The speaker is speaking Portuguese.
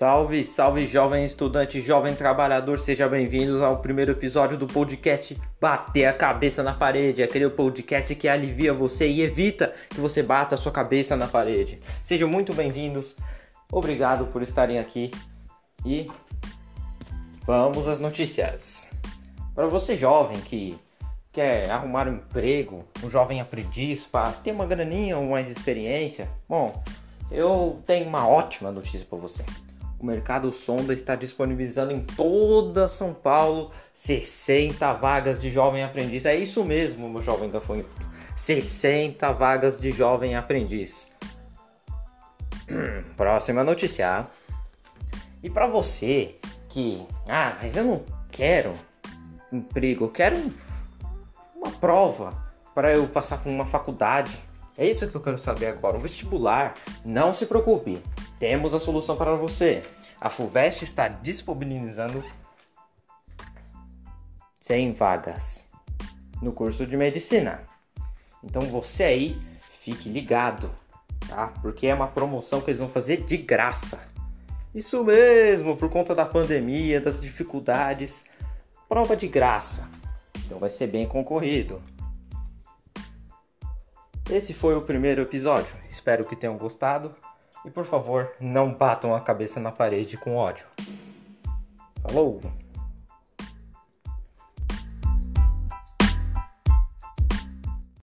Salve, salve jovem estudante, jovem trabalhador, seja bem-vindos ao primeiro episódio do podcast Bater a Cabeça na Parede, aquele podcast que alivia você e evita que você bata a sua cabeça na parede. Sejam muito bem-vindos, obrigado por estarem aqui e vamos às notícias. Para você jovem que quer arrumar um emprego, um jovem aprendiz para ter uma graninha ou mais experiência, bom, eu tenho uma ótima notícia para você o Mercado Sonda está disponibilizando em toda São Paulo 60 vagas de jovem aprendiz. É isso mesmo, meu jovem gafanhoto. 60 vagas de jovem aprendiz. Próxima notícia. E para você que, ah, mas eu não quero emprego, eu quero uma prova para eu passar por uma faculdade. É isso que eu quero saber agora, um vestibular. Não se preocupe, temos a solução para você. A FUVEST está disponibilizando 100 vagas no curso de medicina. Então você aí fique ligado, tá? Porque é uma promoção que eles vão fazer de graça. Isso mesmo, por conta da pandemia, das dificuldades, prova de graça. Então vai ser bem concorrido. Esse foi o primeiro episódio. Espero que tenham gostado. E por favor, não batam a cabeça na parede com ódio. Falou!